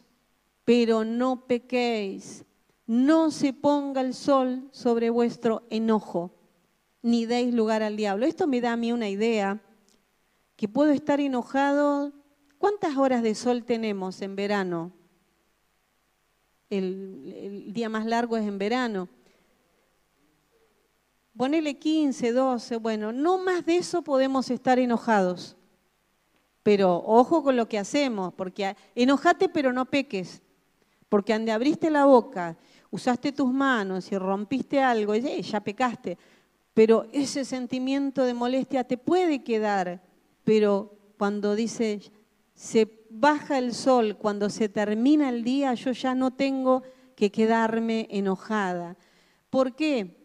pero no pequéis no se ponga el sol sobre vuestro enojo, ni deis lugar al diablo. Esto me da a mí una idea, que puedo estar enojado. ¿Cuántas horas de sol tenemos en verano? El, día más largo es en verano. Ponele 15, 12, bueno, no más de eso podemos estar enojados. Pero ojo con lo que hacemos, porque enojate pero no peques, porque ande abriste la boca usaste tus manos y rompiste algo, ya pecaste. pero ese sentimiento de molestia te puede quedar, pero cuando dice, se baja el sol, cuando se termina el día, yo ya no tengo que quedarme enojada. ¿Por qué?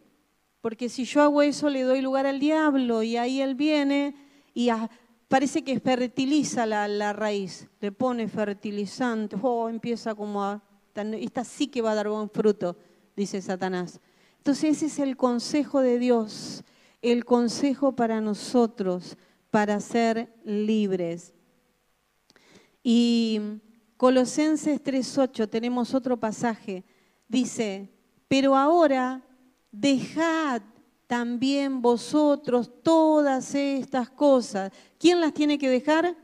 Porque si yo hago eso le doy lugar al diablo y ahí él viene y parece que fertiliza la, raíz, le pone fertilizante, oh, empieza como a... Esta sí que va a dar buen fruto, dice Satanás. Entonces ese es el consejo de Dios, el consejo para nosotros, para ser libres. Y Colosenses 3.8 tenemos otro pasaje, dice, pero ahora dejad también vosotros todas estas cosas. ¿Quién las tiene que dejar?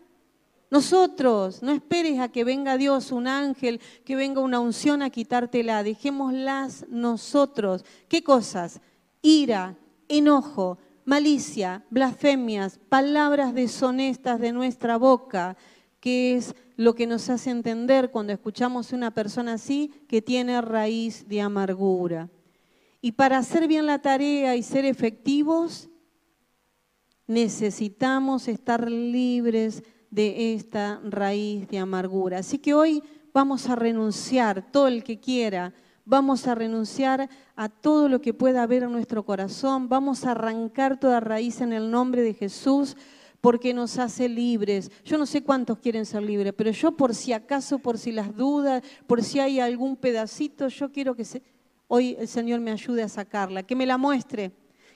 Nosotros, no esperes a que venga Dios, un ángel, que venga una unción a quitártela, dejémoslas nosotros. ¿Qué cosas? Ira, enojo, malicia, blasfemias, palabras deshonestas de nuestra boca, que es lo que nos hace entender cuando escuchamos a una persona así que tiene raíz de amargura. Y para hacer bien la tarea y ser efectivos, necesitamos estar libres de esta raíz de amargura. Así que hoy vamos a renunciar, todo el que quiera, vamos a renunciar a todo lo que pueda haber en nuestro corazón, vamos a arrancar toda raíz en el nombre de Jesús porque nos hace libres. Yo no sé cuántos quieren ser libres, pero yo por si acaso, por si las dudas, por si hay algún pedacito, yo quiero que hoy el Señor me ayude a sacarla, que me la muestre,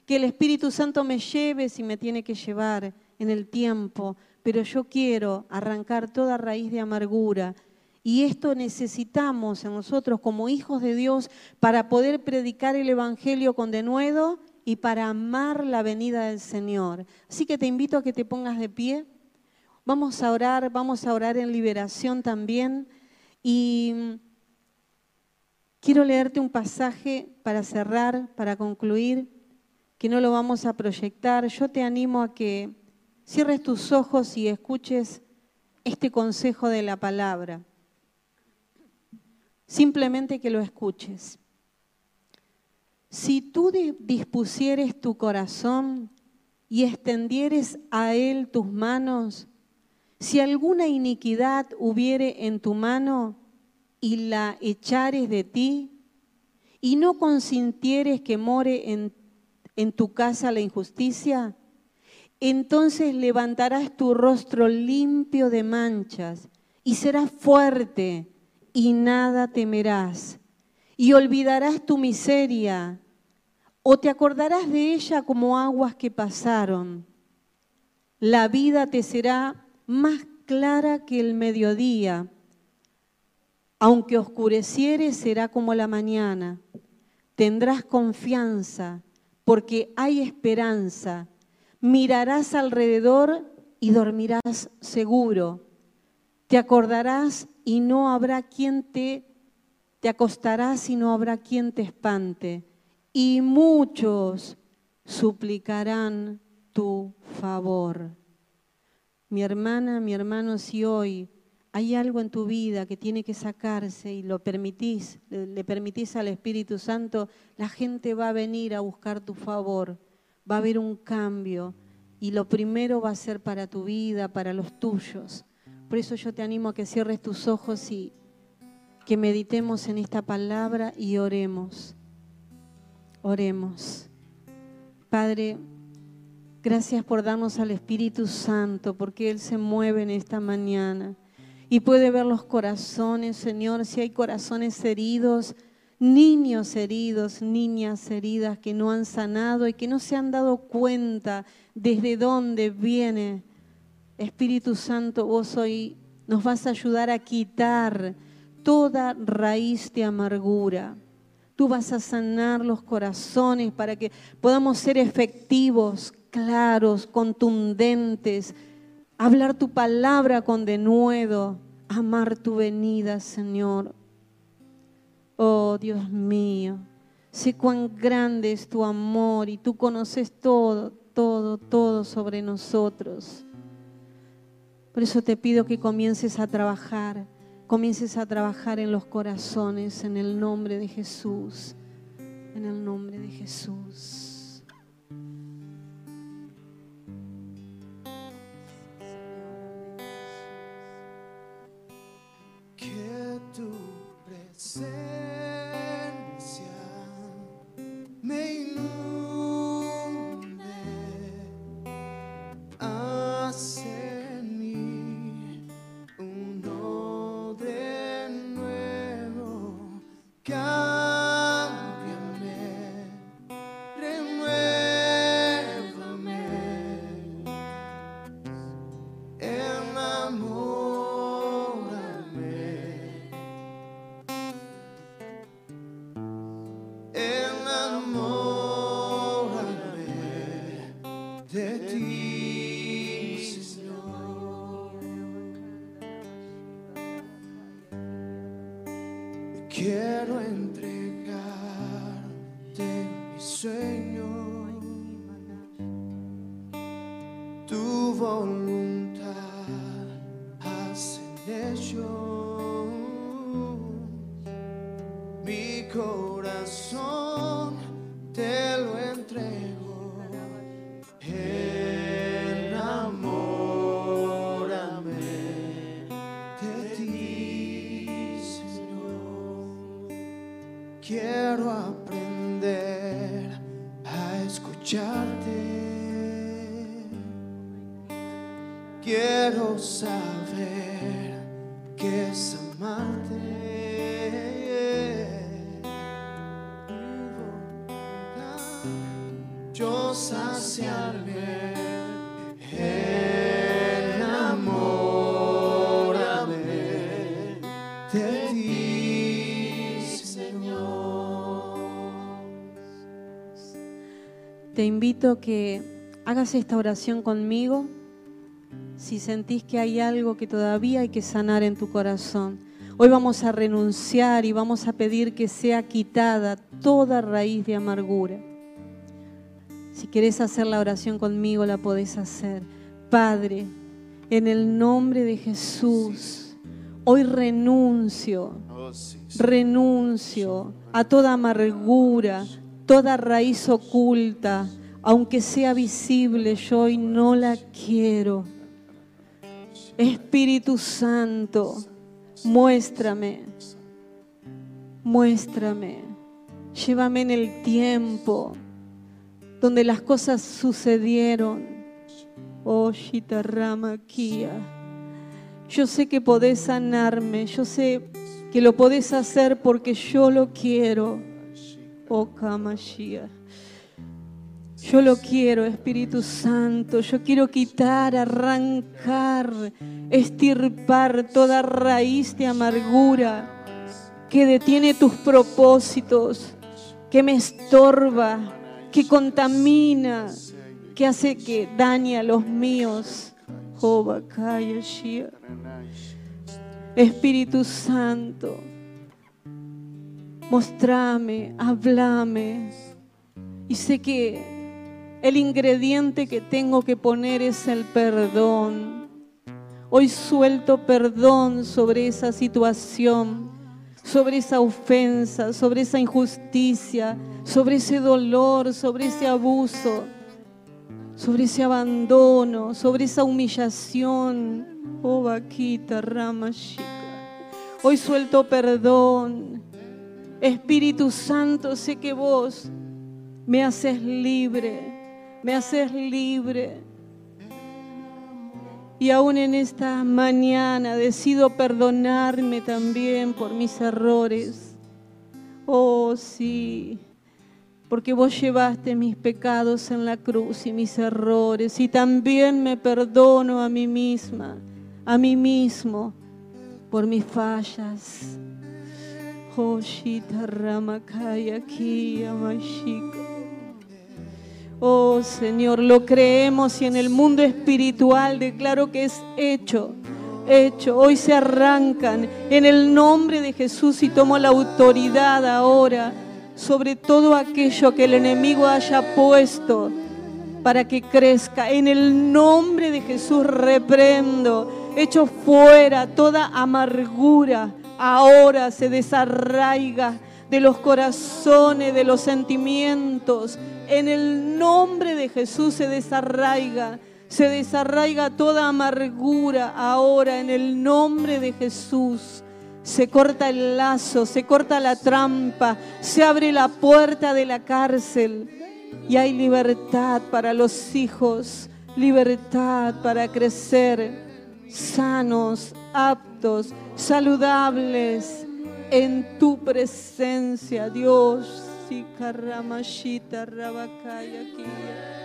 que el Espíritu Santo me lleve si me tiene que llevar en el tiempo, pero yo quiero arrancar toda raíz de amargura. Y esto necesitamos en nosotros como hijos de Dios para poder predicar el Evangelio con denuedo y para amar la venida del Señor. Así que te invito a que te pongas de pie. Vamos a orar, vamos a orar en liberación también. Y quiero leerte un pasaje para cerrar, para concluir, que no lo vamos a proyectar. Yo te animo a que cierres tus ojos y escuches este consejo de la palabra. Simplemente que lo escuches. Si tú dispusieres tu corazón y extendieres a él tus manos, si alguna iniquidad hubiere en tu mano y la echares de ti, y no consintieres que more en, en tu casa la injusticia, entonces levantarás tu rostro limpio de manchas y serás fuerte y nada temerás. Y olvidarás tu miseria o te acordarás de ella como aguas que pasaron. La vida te será más clara que el mediodía. Aunque oscureciere, será como la mañana. Tendrás confianza porque hay esperanza mirarás alrededor y dormirás seguro. Te acordarás y no habrá quien te, te acostarás y no habrá quien te espante. Y muchos suplicarán tu favor. Mi hermana, mi hermano, si hoy hay algo en tu vida que tiene que sacarse y lo permitís, le permitís al Espíritu Santo, la gente va a venir a buscar tu favor va a haber un cambio y lo primero va a ser para tu vida, para los tuyos. Por eso yo te animo a que cierres tus ojos y que meditemos en esta palabra y oremos. Oremos. Padre, gracias por darnos al Espíritu Santo, porque Él se mueve en esta mañana y puede ver los corazones, Señor, si hay corazones heridos niños heridos, niñas heridas que no han sanado y que no se han dado cuenta desde dónde viene. Espíritu Santo, vos hoy nos vas a ayudar a quitar toda raíz de amargura. Tú vas a sanar los corazones para que podamos ser efectivos, claros, contundentes, hablar tu palabra con denuedo, amar tu venida, Señor. Oh Dios mío, sé cuán grande es tu amor y tú conoces todo, todo, todo sobre nosotros. Por eso te pido que comiences a trabajar, comiences a trabajar en los corazones en el nombre de Jesús, en el nombre de Jesús. tu presencia. Me invito que hagas esta oración conmigo si sentís que hay algo que todavía hay que sanar en tu corazón. Hoy vamos a renunciar y vamos a pedir que sea quitada toda raíz de amargura. Si querés hacer la oración conmigo, la podés hacer. Padre, en el nombre de Jesús, hoy renuncio, renuncio a toda amargura, toda raíz oculta, aunque sea visible, yo hoy no la quiero. Espíritu Santo, muéstrame, muéstrame, llévame en el tiempo donde las cosas sucedieron. Oh, Kia. Yo sé que podés sanarme, yo sé que lo podés hacer porque yo lo quiero. Oh Yo lo quiero, Espíritu Santo. Yo quiero quitar, arrancar, estirpar toda raíz de amargura que detiene tus propósitos, que me estorba, que contamina, que hace que dañe a los míos. Espíritu Santo. Mostrame, hablame. Y sé que el ingrediente que tengo que poner es el perdón. Hoy suelto perdón sobre esa situación, sobre esa ofensa, sobre esa injusticia, sobre ese dolor, sobre ese abuso, sobre ese abandono, sobre esa humillación. Oh, vaquita, rama Hoy suelto perdón Espíritu Santo, sé que vos me haces libre, me haces libre. Y aún en esta mañana decido perdonarme también por mis errores. Oh, sí, porque vos llevaste mis pecados en la cruz y mis errores. Y también me perdono a mí misma, a mí mismo, por mis fallas Oh Señor, lo creemos y en el mundo espiritual declaro que es hecho, hecho. Hoy se arrancan en el nombre de Jesús y tomo la autoridad ahora sobre todo aquello que el enemigo haya puesto para que crezca. En el nombre de Jesús reprendo, echo fuera toda amargura ahora se desarraiga de los corazones, de los sentimientos. En el nombre de Jesús se desarraiga. Se desarraiga toda amargura ahora en el nombre de Jesús. Se corta el lazo, se corta la trampa, se abre la puerta de la cárcel y hay libertad para los hijos, libertad para crecer sanos, aptos, saludables en tu presencia, Dios. Sikaramashita Rabakaya aquí.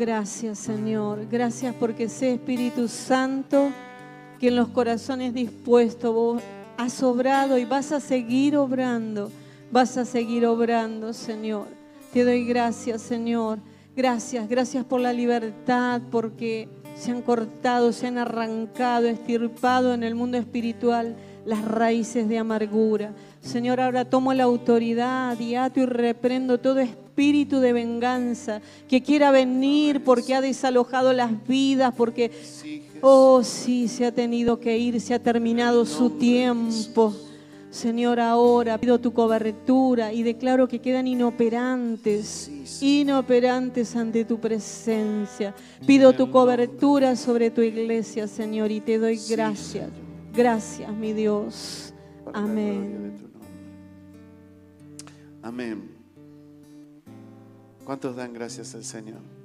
Gracias, Señor. Gracias porque sé, Espíritu Santo, que en los corazones dispuestos vos has obrado y vas a seguir obrando. Vas a seguir obrando, Señor. Te doy gracias, Señor. Gracias, gracias por la libertad, porque se han cortado, se han arrancado, estirpado en el mundo espiritual las raíces de amargura. Señor, ahora tomo la autoridad y ato y reprendo todo espíritu de venganza que quiera venir porque ha desalojado las vidas, porque, oh sí, se ha tenido que ir, se ha terminado su tiempo. Señor, ahora pido tu cobertura y declaro que quedan inoperantes, inoperantes ante tu presencia. Pido tu cobertura sobre tu iglesia, Señor, y te doy gracias. Gracias, mi Dios. Amén. Amén. ¿Cuántos dan gracias al Señor?